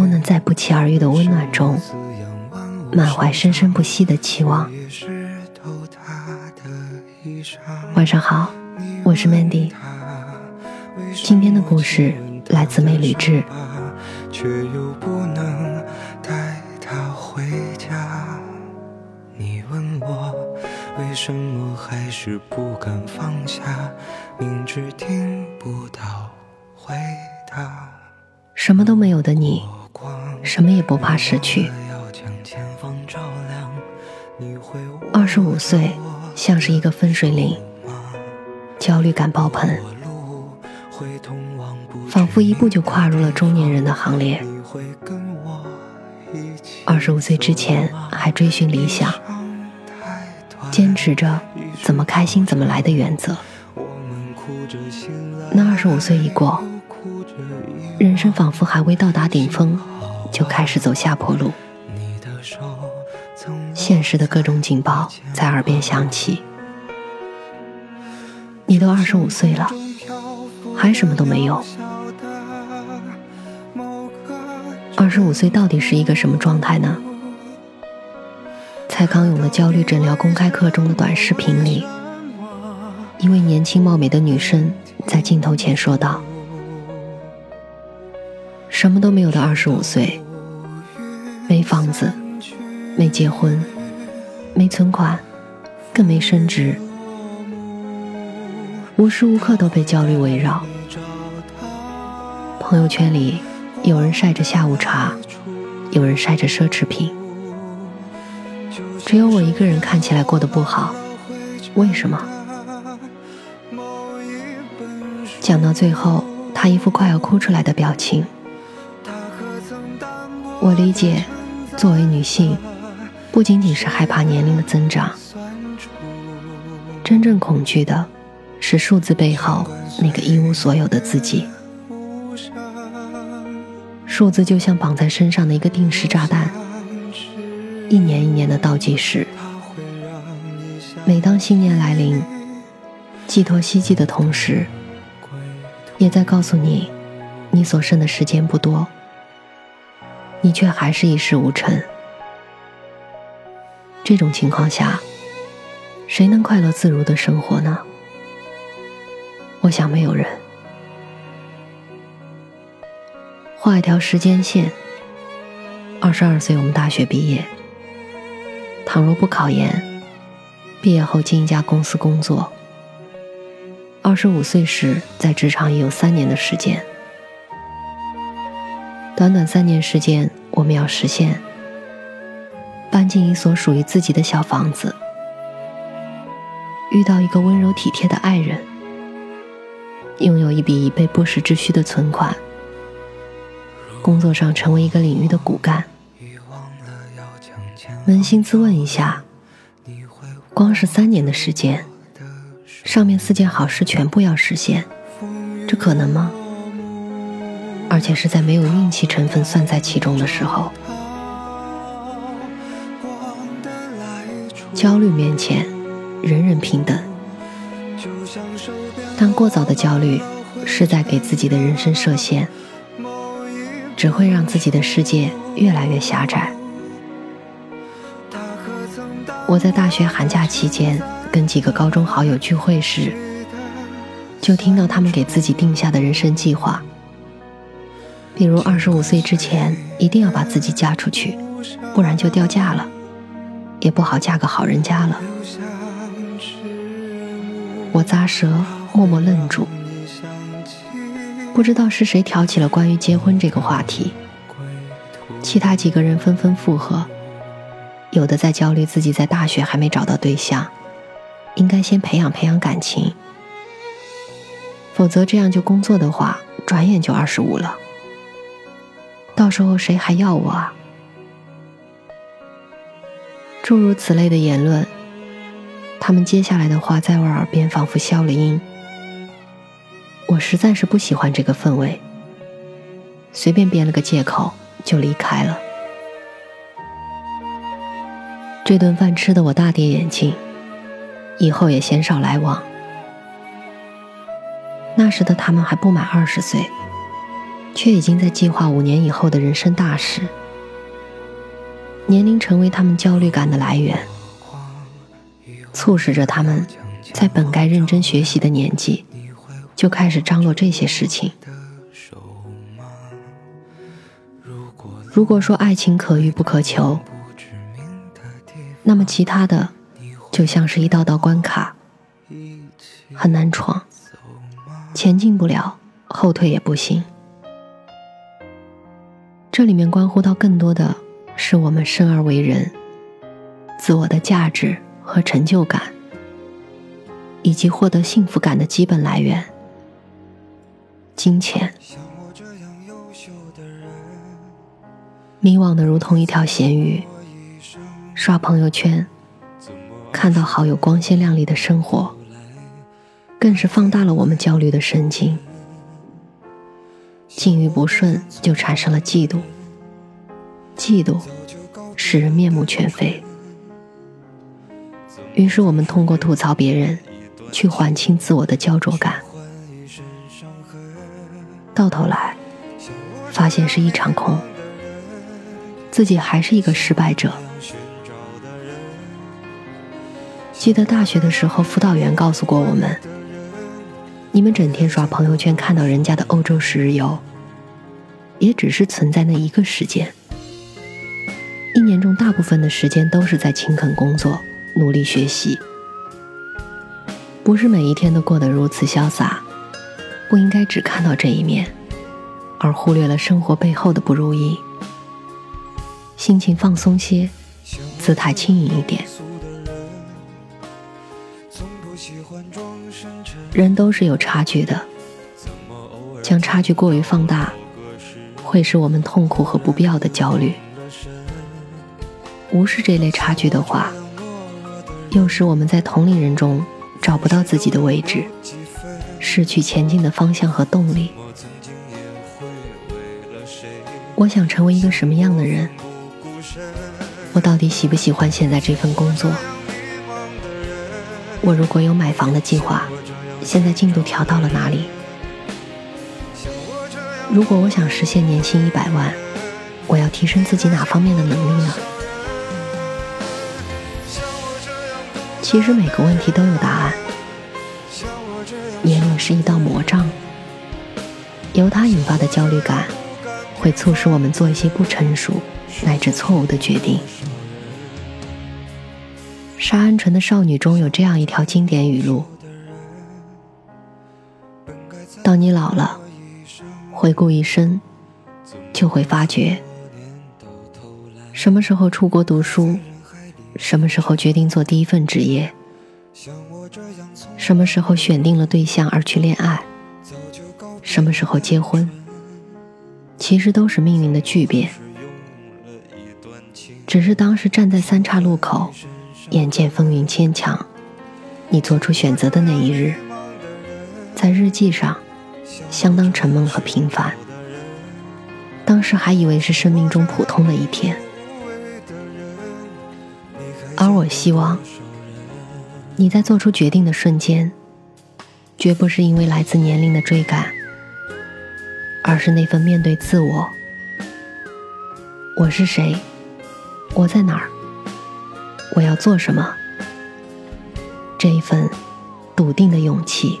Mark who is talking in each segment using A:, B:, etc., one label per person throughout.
A: 都能在不期而遇的温暖中，满怀生生不息的期望。晚上好。我是 Mandy，今天的故事来自美吕志。却又不能带他回家。你问我为什么还是不敢放下，明知听不到回答。什么都没有的你，什么也不怕失去。二十五岁，像是一个分水岭。焦虑感爆棚，仿佛一步就跨入了中年人的行列。二十五岁之前还追寻理想，坚持着怎么开心怎么来的原则。那二十五岁一过，人生仿佛还未到达顶峰，就开始走下坡路。现实的各种警报在耳边响起。你都二十五岁了，还什么都没有。二十五岁到底是一个什么状态呢？蔡康永的焦虑诊疗公开课中的短视频里，一位年轻貌美的女生在镜头前说道：“什么都没有的二十五岁，没房子，没结婚，没存款，更没升职。”无时无刻都被焦虑围绕。朋友圈里，有人晒着下午茶，有人晒着奢侈品，只有我一个人看起来过得不好。为什么？讲到最后，他一副快要哭出来的表情。我理解，作为女性，不仅仅是害怕年龄的增长，真正恐惧的。是数字背后那个一无所有的自己。数字就像绑在身上的一个定时炸弹，一年一年的倒计时。每当新年来临，寄托希冀的同时，也在告诉你，你所剩的时间不多，你却还是一事无成。这种情况下，谁能快乐自如的生活呢？我想没有人。画一条时间线。二十二岁，我们大学毕业。倘若不考研，毕业后进一家公司工作。二十五岁时，在职场已有三年的时间。短短三年时间，我们要实现搬进一所属于自己的小房子，遇到一个温柔体贴的爱人。拥有一笔以备不时之需的存款，工作上成为一个领域的骨干。扪心自问一下，光是三年的时间，上面四件好事全部要实现，这可能吗？而且是在没有运气成分算在其中的时候。焦虑面前，人人平等。但过早的焦虑是在给自己的人生设限，只会让自己的世界越来越狭窄。我在大学寒假期间跟几个高中好友聚会时，就听到他们给自己定下的人生计划，比如二十五岁之前一定要把自己嫁出去，不然就掉价了，也不好嫁个好人家了。我咂舌。默默愣住，不知道是谁挑起了关于结婚这个话题。其他几个人纷纷附和，有的在焦虑自己在大学还没找到对象，应该先培养培养感情，否则这样就工作的话，转眼就二十五了。到时候谁还要我啊？诸如此类的言论，他们接下来的话在我耳边仿佛消了音。我实在是不喜欢这个氛围，随便编了个借口就离开了。这顿饭吃的我大跌眼镜，以后也鲜少来往。那时的他们还不满二十岁，却已经在计划五年以后的人生大事。年龄成为他们焦虑感的来源，促使着他们在本该认真学习的年纪，就开始张罗这些事情。如果说爱情可遇不可求，那么，其他的就像是一道道关卡，很难闯，前进不了，后退也不行。这里面关乎到更多的是我们生而为人，自我的价值和成就感，以及获得幸福感的基本来源——金钱。迷惘的如同一条咸鱼。刷朋友圈，看到好友光鲜亮丽的生活，更是放大了我们焦虑的神经。境遇不顺，就产生了嫉妒，嫉妒使人面目全非。于是我们通过吐槽别人，去缓清自我的焦灼感，到头来发现是一场空，自己还是一个失败者。记得大学的时候，辅导员告诉过我们：“你们整天刷朋友圈，看到人家的欧洲十日游，也只是存在那一个时间。一年中大部分的时间都是在勤恳工作、努力学习，不是每一天都过得如此潇洒。不应该只看到这一面，而忽略了生活背后的不如意。心情放松些，姿态轻盈一点。”人都是有差距的，将差距过于放大，会使我们痛苦和不必要的焦虑。无视这类差距的话，又使我们在同龄人中找不到自己的位置，失去前进的方向和动力。我想成为一个什么样的人？我到底喜不喜欢现在这份工作？我如果有买房的计划，现在进度调到了哪里？如果我想实现年薪一百万，我要提升自己哪方面的能力呢？其实每个问题都有答案。年龄是一道魔障，由它引发的焦虑感，会促使我们做一些不成熟乃至错误的决定。沙鹌鹑的少女中有这样一条经典语录：当你老了，回顾一生，就会发觉，什么时候出国读书，什么时候决定做第一份职业，什么时候选定了对象而去恋爱，什么时候结婚，其实都是命运的巨变，只是当时站在三岔路口。眼见风云牵强，你做出选择的那一日，在日记上相当沉闷和平凡。当时还以为是生命中普通的一天，而我希望你在做出决定的瞬间，绝不是因为来自年龄的追赶，而是那份面对自我：我是谁？我在哪儿？我要做什么？这一份笃定的勇气。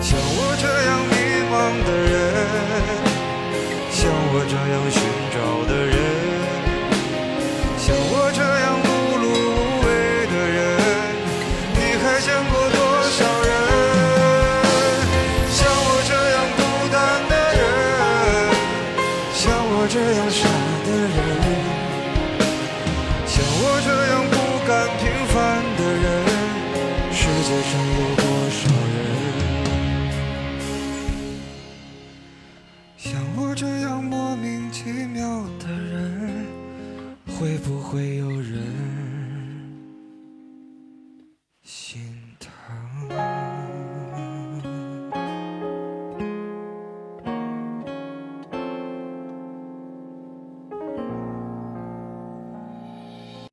B: 像我这样迷茫的人，像我这样寻找的人。会不会有人